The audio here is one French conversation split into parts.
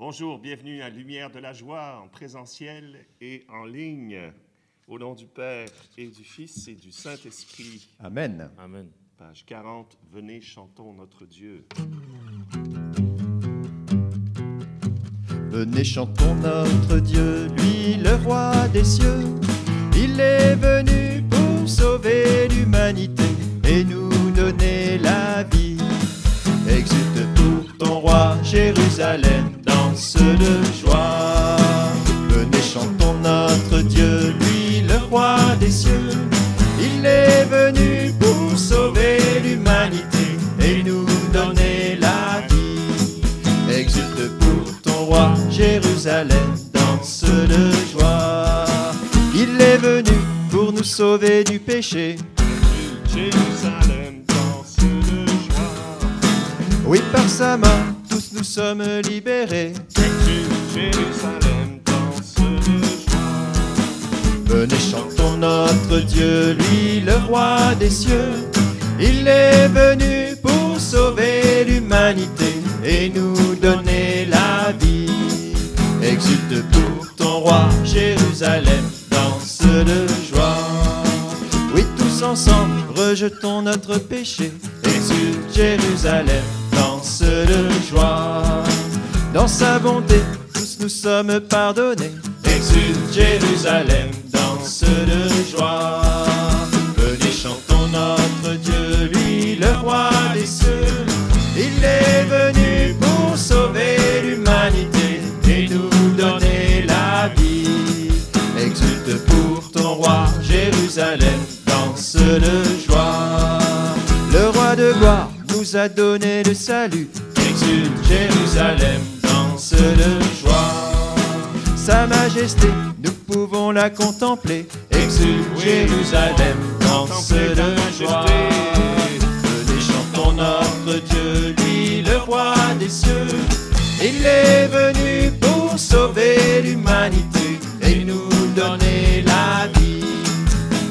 Bonjour, bienvenue à Lumière de la Joie en présentiel et en ligne. Au nom du Père et du Fils et du Saint-Esprit. Amen. Amen. Page 40, venez, chantons notre Dieu. Venez, chantons notre Dieu, lui le roi des cieux. Il est venu pour sauver l'humanité et nous donner la vie. Exulte pour ton roi, Jérusalem, danse de joie. Venez, chantons notre Dieu, lui le roi des cieux. Il est venu pour sauver l'humanité et nous donner la vie. Exulte pour ton roi, Jérusalem, danse de joie. Il est venu pour nous sauver du péché. Jérusalem, danse de joie. Oui, par sa main, tous nous sommes libérés. Jérusalem, danse de joie. Venez, chantons notre Dieu, lui le roi des cieux. Il est venu pour sauver l'humanité et nous donner la vie. Exulte pour ton roi, Jérusalem, danse de joie. Oui, tous ensemble, rejetons notre péché. Exulte Jérusalem, danse de joie. Dans sa bonté, nous sommes pardonnés. Exulte Jérusalem, danse de joie. Venez, chantons notre Dieu, lui le roi des cieux. Il est venu pour sauver l'humanité et nous donner la vie. Exulte pour ton roi, Jérusalem, danse de joie. Le roi de gloire nous a donné le salut. Exulte Jérusalem, danse de joie. Sa majesté, nous pouvons la contempler. Exulte Jérusalem, danse de joie. Venez, chantons notre Dieu, lui le roi des cieux. Il est venu pour sauver l'humanité et nous donner la vie.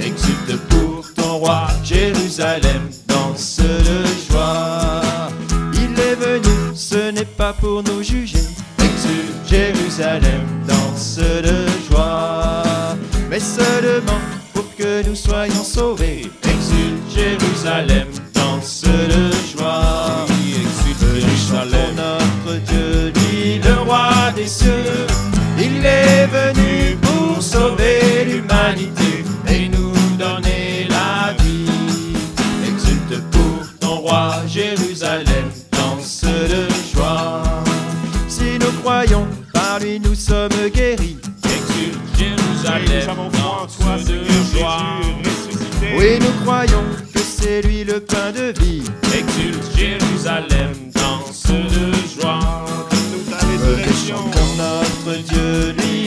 Exulte pour ton roi, Jérusalem, danse de joie. Il est venu, ce n'est pas pour nous juger. Jérusalem, danse de joie. Mais seulement pour que nous soyons sauvés. Exulte Jérusalem, croyons, par lui nous sommes guéris. Exulte Jérusalem, en toi, de ressuscité. Oui, nous croyons que c'est lui le pain de vie. Exulte Jérusalem, danse de joie. Nous ta résurrection. chantons notre Dieu, lui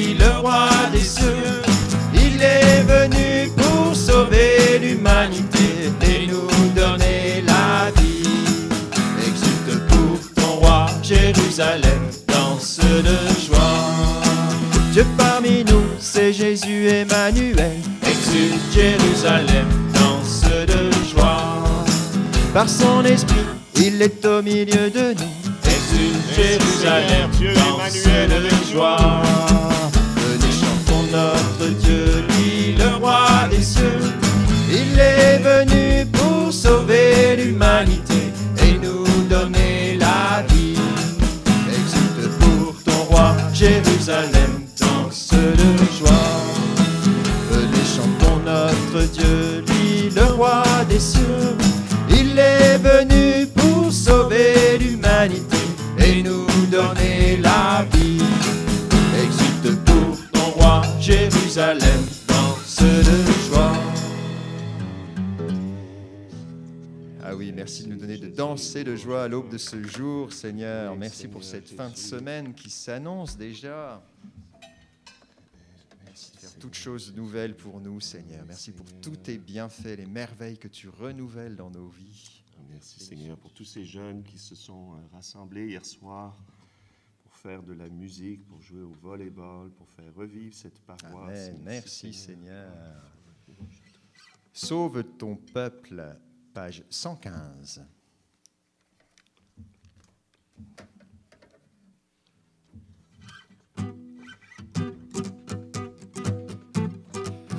Jésus Emmanuel. Exulte Jérusalem, danse de joie. Par son esprit, il est au milieu de nous. Exulte Jérusalem, Dieu danse Emmanuel de joie. Venez, chantons notre Dieu, lui le roi des cieux. Il est venu pour sauver l'humanité et nous donner la vie. Exulte pour ton roi, Jérusalem, et nous donner la vie. Exulte pour ton roi, Jérusalem, danse de joie. Ah oui, merci de nous donner de danser de joie à l'aube de ce jour, Seigneur. Merci pour cette fin de semaine qui s'annonce déjà. Merci de faire toutes choses nouvelles pour nous, Seigneur. Merci pour tous tes bienfaits, les merveilles que tu renouvelles dans nos vies. Merci Seigneur pour tous ces jeunes qui se sont euh, rassemblés hier soir pour faire de la musique, pour jouer au volleyball, pour faire revivre cette paroisse. Amen. Merci, Seigneur. Sauve ton peuple, page 115.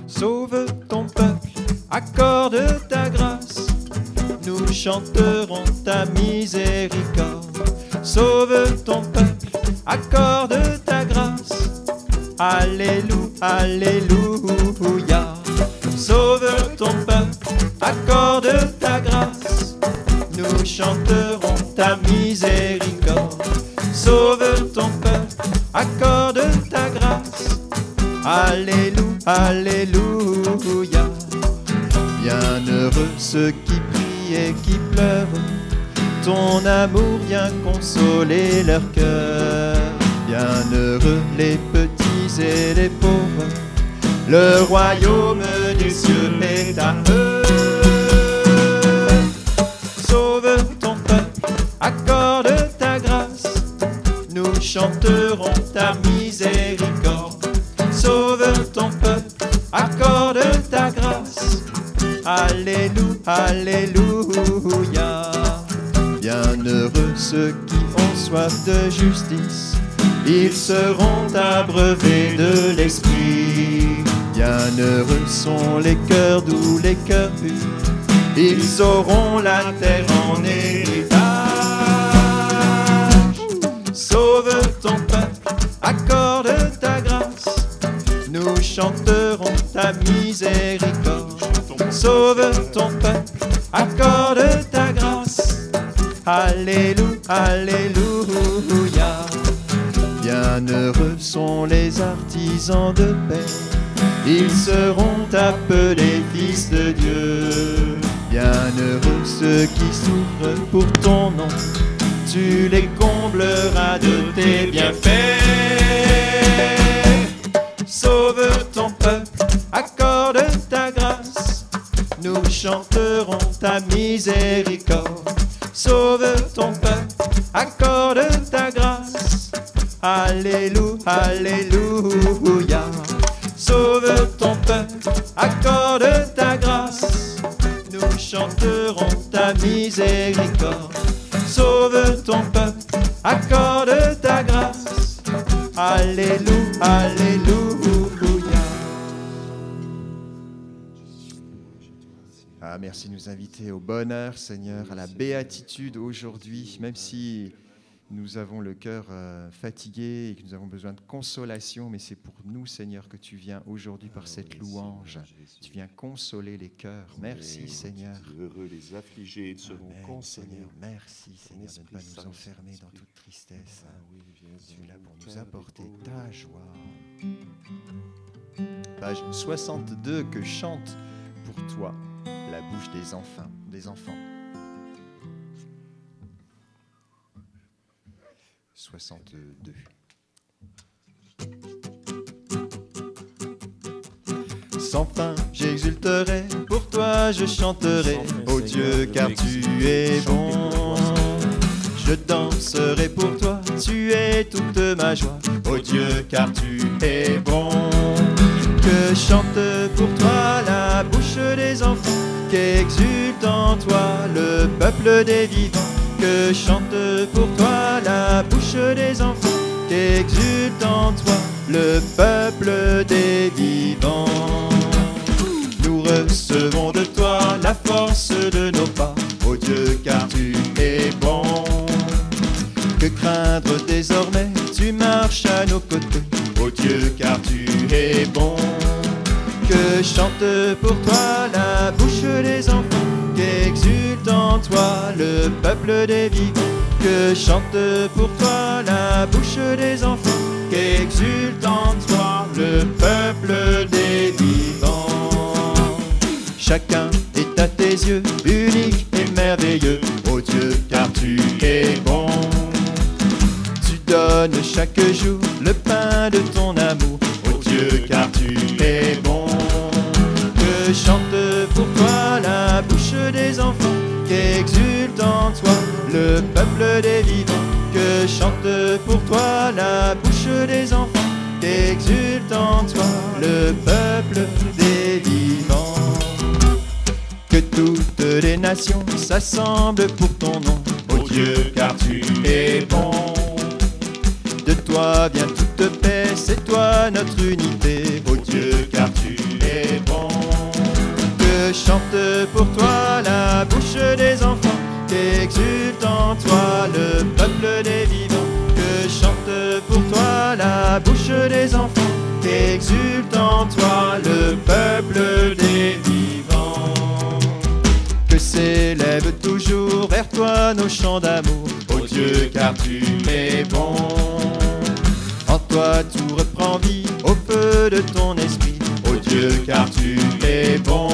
Sauve ton peuple, accorde ta grâce nous chanterons ta miséricorde. Sauve ton peuple, accorde ta grâce. Alléluia, Alléluia. Sauve ton peuple, accorde ta grâce. Nous chanterons ta miséricorde. Sauve ton peuple, accorde ta grâce. Alléluia, Alléluia. Bienheureux ceux amour consoler leur cœur. Bienheureux les petits et les pauvres. Le royaume des cieux est à eux. Sauve ton peuple, accorde ta grâce. Nous chanterons ta miséricorde. Sauve ton peuple, accorde ta grâce. Alléluia, Alléluia. Ceux qui ont soif de justice, ils seront abreuvés de l'Esprit. Bienheureux sont les cœurs doux, les cœurs purs, ils auront la terre en héritage. Sauve ton peuple, accorde ta grâce, nous chanterons ta miséricorde. Sauve ton peuple, accorde ta grâce. Alléluia, Alléluia. Bienheureux sont les artisans de paix, ils seront appelés fils de Dieu. Bienheureux ceux qui souffrent pour ton nom, tu les combleras de tes bienfaits. Sauve ton peuple, accorde ta grâce, nous chanterons ta miséricorde. Sauve ton accorde ta grâce. Alléluia, Alléluia. Sauve ton peuple, accorde ta grâce. Nous chanterons ta miséricorde. Sauve ton peuple, accorde ta grâce. Alléluia, Alléluia. Ah, merci de nous inviter au bonheur, Seigneur, à la béatitude aujourd'hui, même si nous avons le cœur euh, fatigué et que nous avons besoin de consolation, mais c'est pour nous, Seigneur, que tu viens aujourd'hui par cette louange. Tu viens consoler les cœurs. Merci, Seigneur. Heureux les affligés, ils seront consolés. Merci, Seigneur, de ne pas nous enfermer dans toute tristesse. Ah Tu es là pour nous apporter ta joie. Page 62 que chante pour toi la bouche des enfants. Des enfants. 62. Sans fin, j'exulterai, pour toi je chanterai, ô Dieu, car tu es bon. Je danserai pour toi, tu es toute ma joie, ô Dieu, car tu es bon. Des vivants. Que chante pour toi la bouche des enfants, qu'exulte en toi le peuple des vivants. Nous recevons de toi la force de nos pas, ô Dieu, car tu es bon. Que craindre désormais, tu marches à nos côtés, ô Dieu, car tu es bon. Que chante pour toi la bouche des enfants, toi le peuple des vivants. Que chante pour toi la bouche des enfants, qu'exulte en toi le peuple des vivants. Chacun est à tes yeux unique et merveilleux, ô Dieu, car tu es bon. Tu donnes chaque jour le pain de ton qu'exulte en toi le peuple des vivants. Que chante pour toi la bouche des enfants, qu'exulte en toi le peuple des vivants. Que toutes les nations s'assemblent pour ton nom, ô Dieu, car tu es bon. De toi vient toute paix, c'est toi notre unité, chante pour toi la bouche des enfants, qu'exulte en toi le peuple des vivants, que chante pour toi la bouche des enfants, qu'exulte en toi le peuple des vivants. Que s'élève toujours vers toi nos chants d'amour, ô Dieu, car tu es bon. En toi tout reprend vie au feu de ton esprit, ô Dieu, car tu es bon.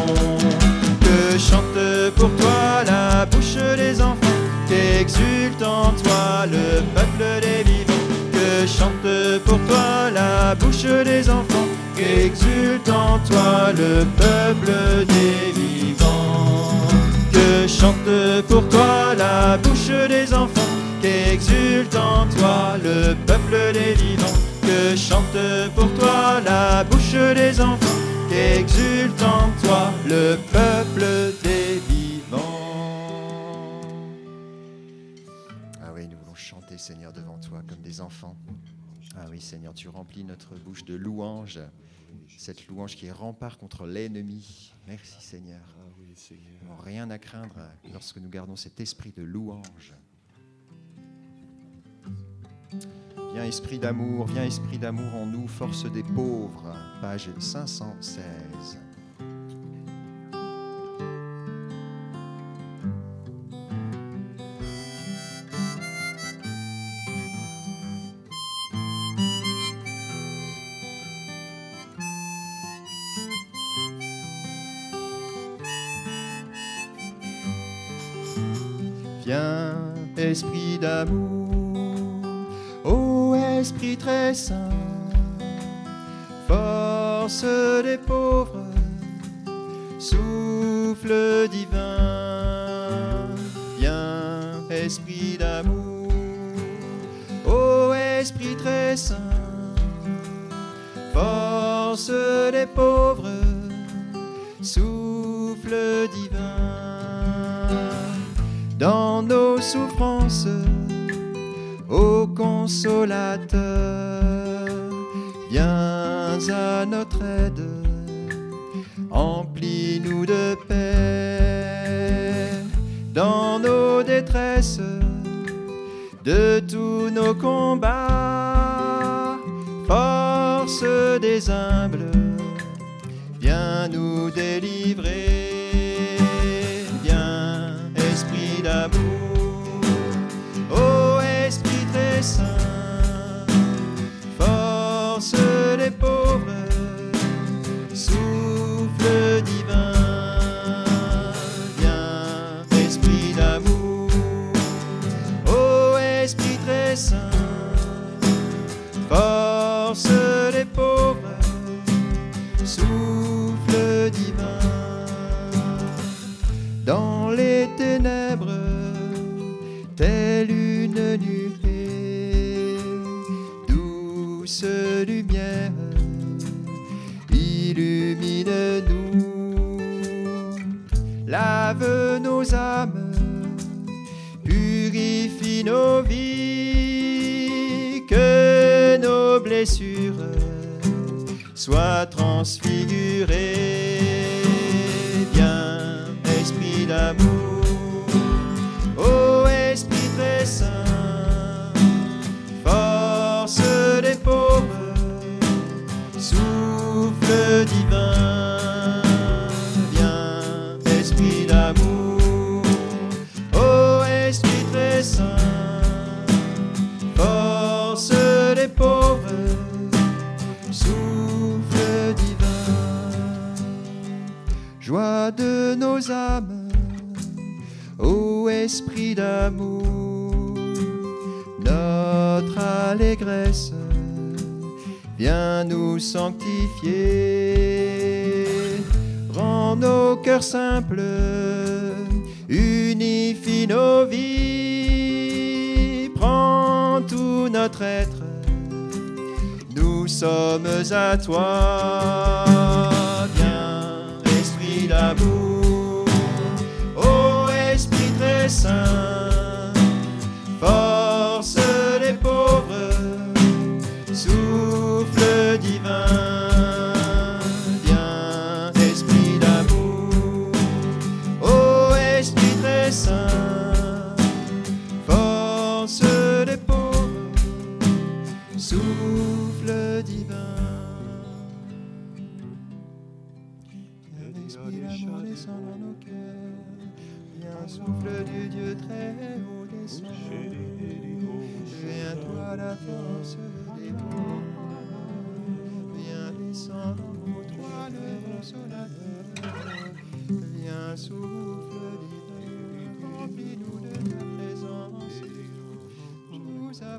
Chante pour toi la bouche des enfants, qu'exulte en toi le peuple des vivants. Que chante pour toi la bouche des enfants, qu'exulte en toi le peuple des vivants. Que chante pour toi la bouche des enfants, qu'exulte en toi le peuple des vivants. Que chante pour toi la bouche des enfants, qu'exulte en toi le peuple des vivants. Ah oui, nous voulons chanter, Seigneur, devant toi comme des enfants. Ah oui, Seigneur, tu remplis notre bouche de louanges, cette louange qui est rempart contre l'ennemi. Merci, Seigneur. Ah oui, Seigneur. Nous n'avons rien à craindre lorsque nous gardons cet esprit de louange. Viens esprit d'amour, viens esprit d'amour en nous, force des pauvres, page 516. Force des pauvres, souffle divin. Viens, esprit d'amour, ô esprit très saint, force des pauvres, souffle divin dans nos souffrances, ô consolateur, viens à notre aide, emplis-nous de paix. Dans nos détresses, de tous nos combats, force des humbles, viens nous délivrer. Viens, esprit d'amour, force des pauvres, souffle divin. Viens, esprit d'amour, ô esprit très saint, force des pauvres, souffle divin lave nos âmes, purifie nos vies, que nos blessures soient transfigurées. Viens, esprit d'amour, de nos âmes, ô esprit d'amour, notre allégresse, viens nous sanctifier, rends nos cœurs simples, unifie nos vies, prends tout notre être, nous sommes à toi. D'amour, ô esprit très saint,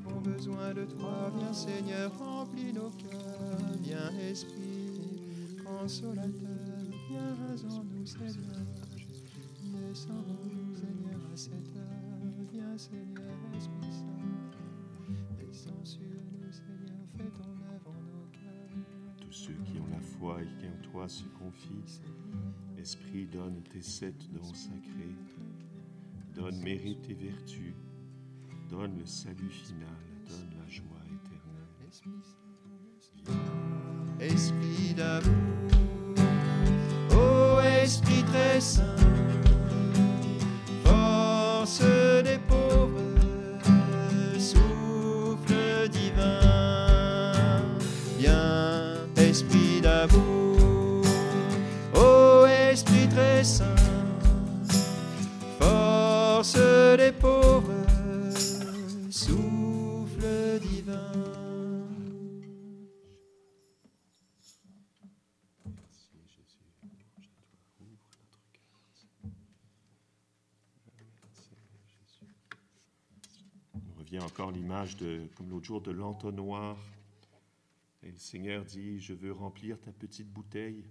avons besoin de toi, viens Seigneur, remplis nos cœurs. Viens Esprit consolateur, viens en nous Seigneur. Descends, Seigneur, à cette heure. Viens, Seigneur, Esprit Saint. Descends sur nous, Seigneur, fais ton œuvre en nos cœurs. Tous ceux qui ont la foi et qui en toi se confient, Esprit, donne tes sept dons sacrés. Donne mérite et vertu. Donne le salut final. Donne la joie éternelle. Esprit d'amour, ô Esprit très saint, Encore l'image de, comme l'autre jour, de l'entonnoir. Et le Seigneur dit, je veux remplir ta petite bouteille,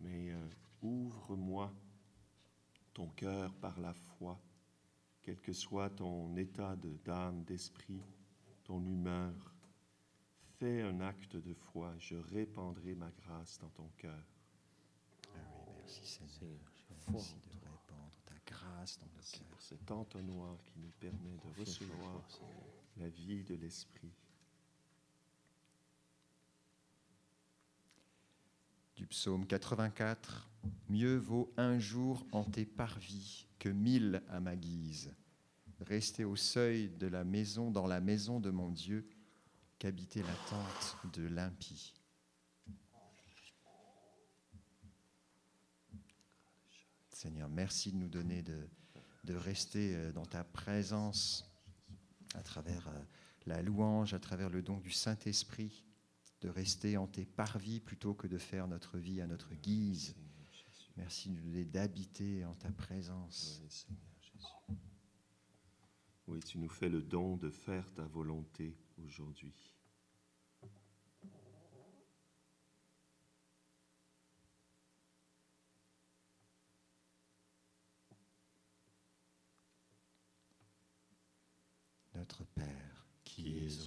mais euh, ouvre-moi ton cœur par la foi, quel que soit ton état de- d'âme, d'esprit, ton humeur. Fais un acte de foi, je répandrai ma grâce dans ton cœur. Ah oui, merci Seigneur. Seigneur, j'ai foi Merci en de toi. répandre ta grâce nos Merci pour cet entonnoir qui nous permet de recevoir la vie de l'Esprit. Du psaume 84, Mieux vaut un jour en tes parvis que mille à ma guise. Rester au seuil de la maison, dans la maison de mon Dieu, qu'habiter la tente de l'impie. Seigneur, merci de nous donner de, de rester euh, dans ta présence à travers euh, la louange, à travers le don du Saint-Esprit, de rester en tes parvis plutôt que de faire notre vie à notre guise. Merci de nous donner d'habiter en ta présence. Oui, tu nous fais le don de faire ta volonté aujourd'hui. Notre Père, qui es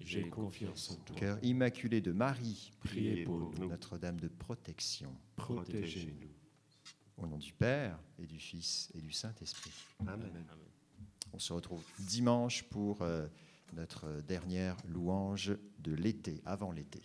J'ai confiance en toi. cœur immaculé de Marie, Priez pour nous. Notre-Dame de protection, Protégez-nous. au nom du Père et du Fils et du Saint-Esprit. Amen. On se retrouve dimanche pour euh, notre dernière louange de l'été, avant l'été.